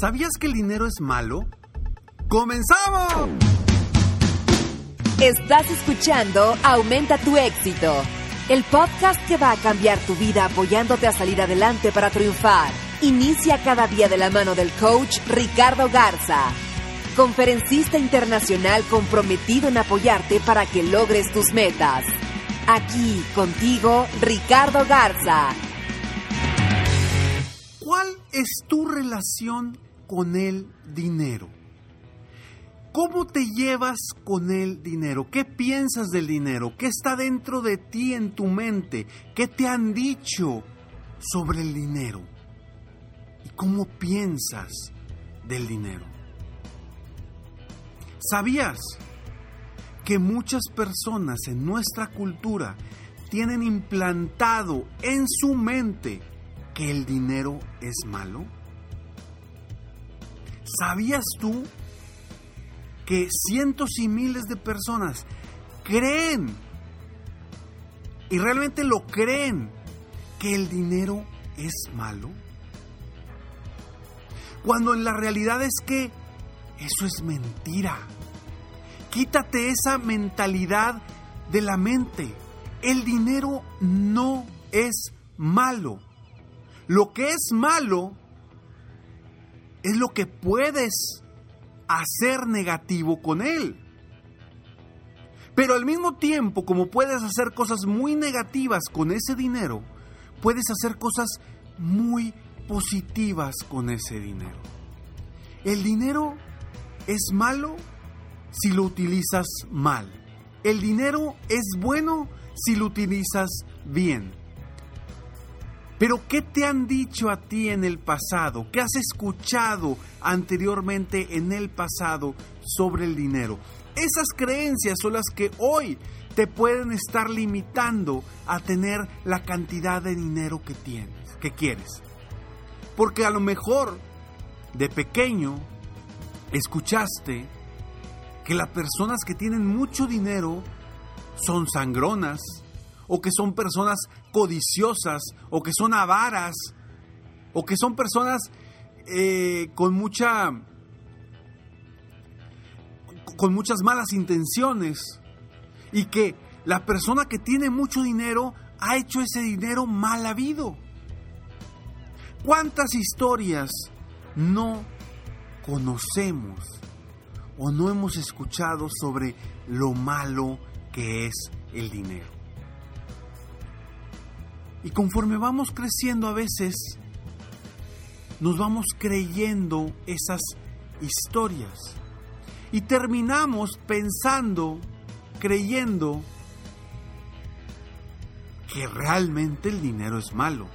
¿Sabías que el dinero es malo? ¡Comenzamos! Estás escuchando Aumenta tu éxito, el podcast que va a cambiar tu vida apoyándote a salir adelante para triunfar. Inicia cada día de la mano del coach Ricardo Garza, conferencista internacional comprometido en apoyarte para que logres tus metas. Aquí contigo, Ricardo Garza. ¿Cuál es tu relación con el dinero? ¿Cómo te llevas con el dinero? ¿Qué piensas del dinero? ¿Qué está dentro de ti en tu mente? ¿Qué te han dicho sobre el dinero? ¿Y cómo piensas del dinero? ¿Sabías que muchas personas en nuestra cultura tienen implantado en su mente que el dinero es malo? ¿Sabías tú que cientos y miles de personas creen, y realmente lo creen, que el dinero es malo? Cuando en la realidad es que eso es mentira. Quítate esa mentalidad de la mente. El dinero no es malo. Lo que es malo es lo que puedes hacer negativo con él. Pero al mismo tiempo, como puedes hacer cosas muy negativas con ese dinero, puedes hacer cosas muy positivas con ese dinero. El dinero es malo si lo utilizas mal. El dinero es bueno si lo utilizas bien. Pero ¿qué te han dicho a ti en el pasado? ¿Qué has escuchado anteriormente en el pasado sobre el dinero? Esas creencias son las que hoy te pueden estar limitando a tener la cantidad de dinero que tienes, que quieres. Porque a lo mejor de pequeño escuchaste que las personas que tienen mucho dinero son sangronas, o que son personas codiciosas, o que son avaras, o que son personas eh, con mucha con muchas malas intenciones y que la persona que tiene mucho dinero ha hecho ese dinero mal habido. ¿Cuántas historias no conocemos o no hemos escuchado sobre lo malo que es el dinero? Y conforme vamos creciendo a veces, nos vamos creyendo esas historias. Y terminamos pensando, creyendo que realmente el dinero es malo.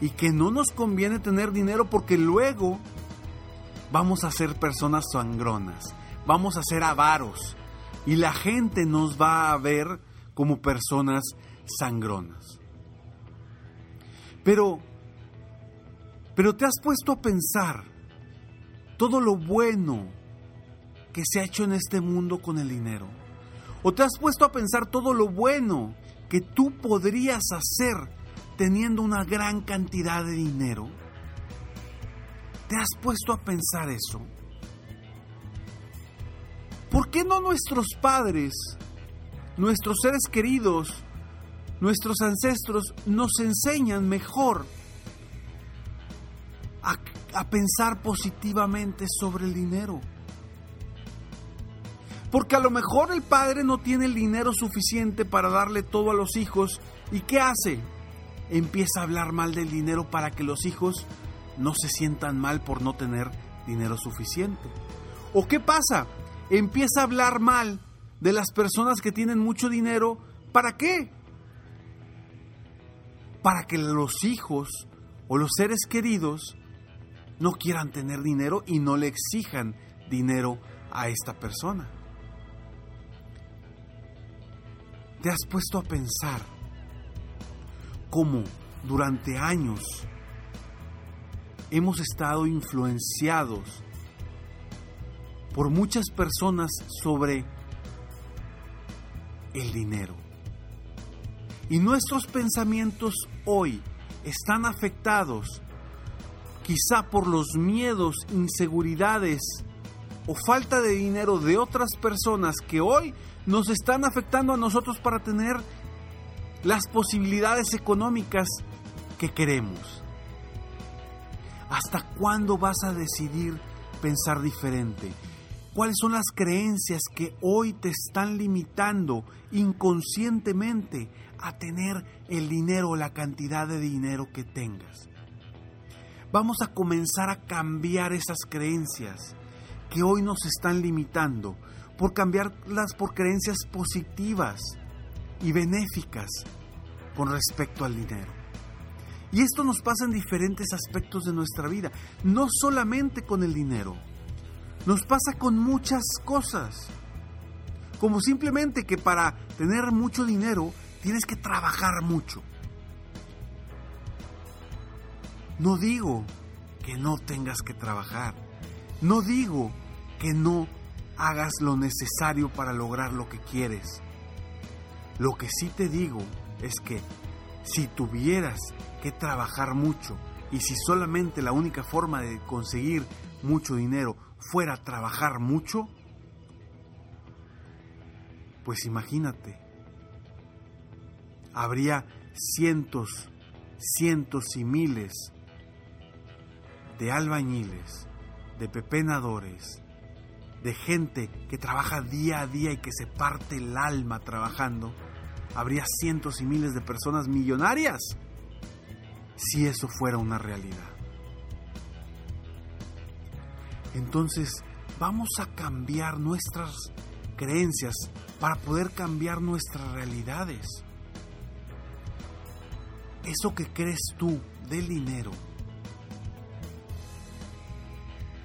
Y que no nos conviene tener dinero porque luego vamos a ser personas sangronas. Vamos a ser avaros. Y la gente nos va a ver como personas sangronas. Pero, pero te has puesto a pensar todo lo bueno que se ha hecho en este mundo con el dinero. O te has puesto a pensar todo lo bueno que tú podrías hacer teniendo una gran cantidad de dinero. ¿Te has puesto a pensar eso? ¿Por qué no nuestros padres, nuestros seres queridos, nuestros ancestros nos enseñan mejor a, pensar positivamente sobre el dinero. Porque a lo mejor el padre no tiene el dinero suficiente para darle todo a los hijos. ¿Y qué hace? Empieza a hablar mal del dinero para que los hijos no se sientan mal por no tener dinero suficiente. ¿O qué pasa? Empieza a hablar mal de las personas que tienen mucho dinero. ¿Para qué? Para que los hijos o los seres queridos no quieran tener dinero y no le exijan dinero a esta persona. ¿Te has puesto a pensar cómo durante años hemos estado influenciados por muchas personas sobre el dinero? Y nuestros pensamientos hoy están afectados quizá por los miedos, inseguridades o falta de dinero de otras personas que hoy nos están afectando a nosotros para tener las posibilidades económicas que queremos. ¿Hasta cuándo vas a decidir pensar diferente? ¿Cuáles son las creencias que hoy te están limitando inconscientemente a tener el dinero o la cantidad de dinero que tengas? Vamos a comenzar a cambiar esas creencias que hoy nos están limitando, por cambiarlas por creencias positivas y benéficas con respecto al dinero. Y esto nos pasa en diferentes aspectos de nuestra vida, no solamente con el dinero, nos pasa con muchas cosas, como simplemente que para tener mucho dinero tienes que trabajar mucho. No digo que no tengas que trabajar. No digo que no hagas lo necesario para lograr lo que quieres. Lo que sí te digo es que si tuvieras que trabajar mucho y si solamente la única forma de conseguir mucho dinero fuera trabajar mucho, pues imagínate, habría cientos, cientos y miles de albañiles, de pepenadores, de gente que trabaja día a día y que se parte el alma trabajando, habría cientos y miles de personas millonarias si eso fuera una realidad. Entonces, vamos a cambiar nuestras creencias para poder cambiar nuestras realidades. Eso que crees tú del dinero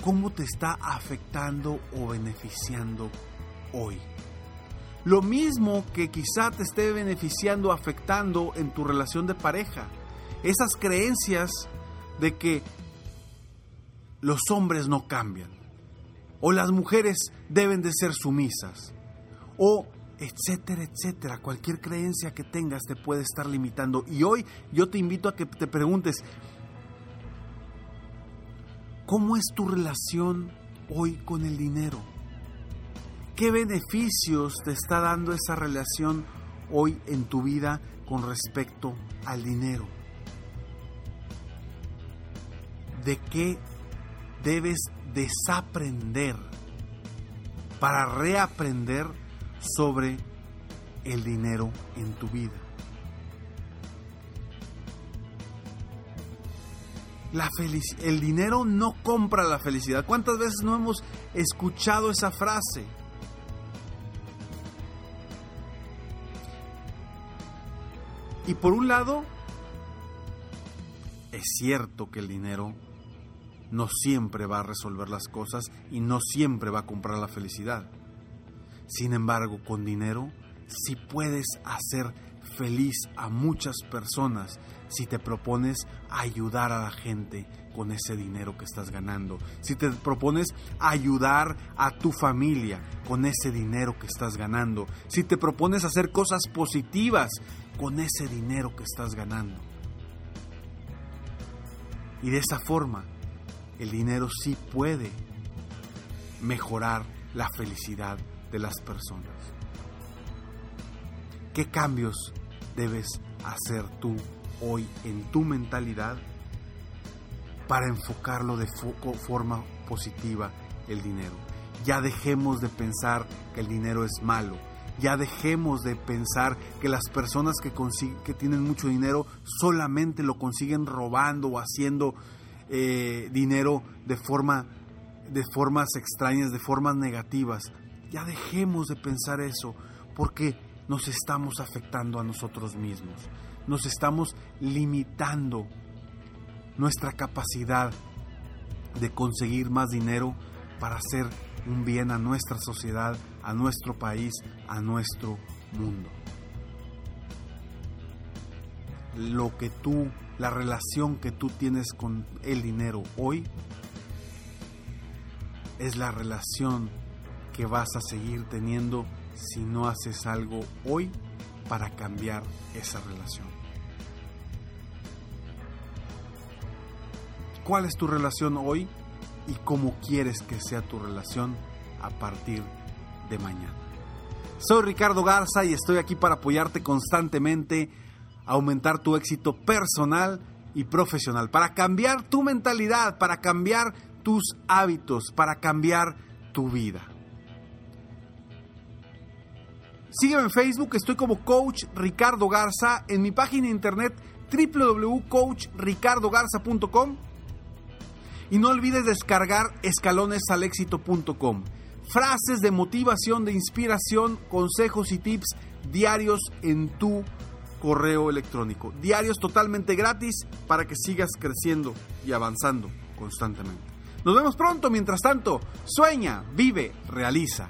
cómo te está afectando o beneficiando hoy. Lo mismo que quizá te esté beneficiando o afectando en tu relación de pareja. Esas creencias de que los hombres no cambian. O las mujeres deben de ser sumisas. O etcétera, etcétera. Cualquier creencia que tengas te puede estar limitando. Y hoy yo te invito a que te preguntes, ¿Cómo es tu relación hoy con el dinero? ¿Qué beneficios te está dando esa relación hoy en tu vida con respecto al dinero? ¿De qué debes desaprender para reaprender sobre el dinero en tu vida? La el dinero no compra la felicidad. ¿Cuántas veces no hemos escuchado esa frase? Y por un lado, es cierto que el dinero no siempre va a resolver las cosas y no siempre va a comprar la felicidad. Sin embargo, con dinero sí puedes hacer feliz a muchas personas si te propones ayudar a la gente con ese dinero que estás ganando, si te propones ayudar a tu familia con ese dinero que estás ganando, si te propones hacer cosas positivas con ese dinero que estás ganando. Y de esa forma, el dinero sí puede mejorar la felicidad de las personas. ¿Qué cambios debes hacer tú hoy en tu mentalidad para enfocarlo de forma positiva el dinero. Ya dejemos de pensar que el dinero es malo. Ya dejemos de pensar que las personas que, que tienen mucho dinero solamente lo consiguen robando o haciendo eh, dinero de, forma, de formas extrañas, de formas negativas. Ya dejemos de pensar eso porque nos estamos afectando a nosotros mismos. Nos estamos limitando nuestra capacidad de conseguir más dinero para hacer un bien a nuestra sociedad, a nuestro país, a nuestro mundo. Lo que tú, la relación que tú tienes con el dinero hoy, es la relación que vas a seguir teniendo si no haces algo hoy para cambiar esa relación. ¿Cuál es tu relación hoy y cómo quieres que sea tu relación a partir de mañana? Soy Ricardo Garza y estoy aquí para apoyarte constantemente, aumentar tu éxito personal y profesional, para cambiar tu mentalidad, para cambiar tus hábitos, para cambiar tu vida. Sígueme en Facebook, estoy como Coach Ricardo Garza, en mi página internet www.coachricardogarza.com y no olvides descargar escalonesalexito.com. Frases de motivación, de inspiración, consejos y tips diarios en tu correo electrónico. Diarios totalmente gratis para que sigas creciendo y avanzando constantemente. Nos vemos pronto, mientras tanto, sueña, vive, realiza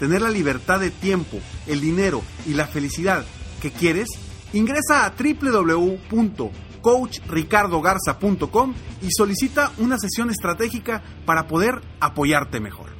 tener la libertad de tiempo, el dinero y la felicidad que quieres, ingresa a www.coachricardogarza.com y solicita una sesión estratégica para poder apoyarte mejor.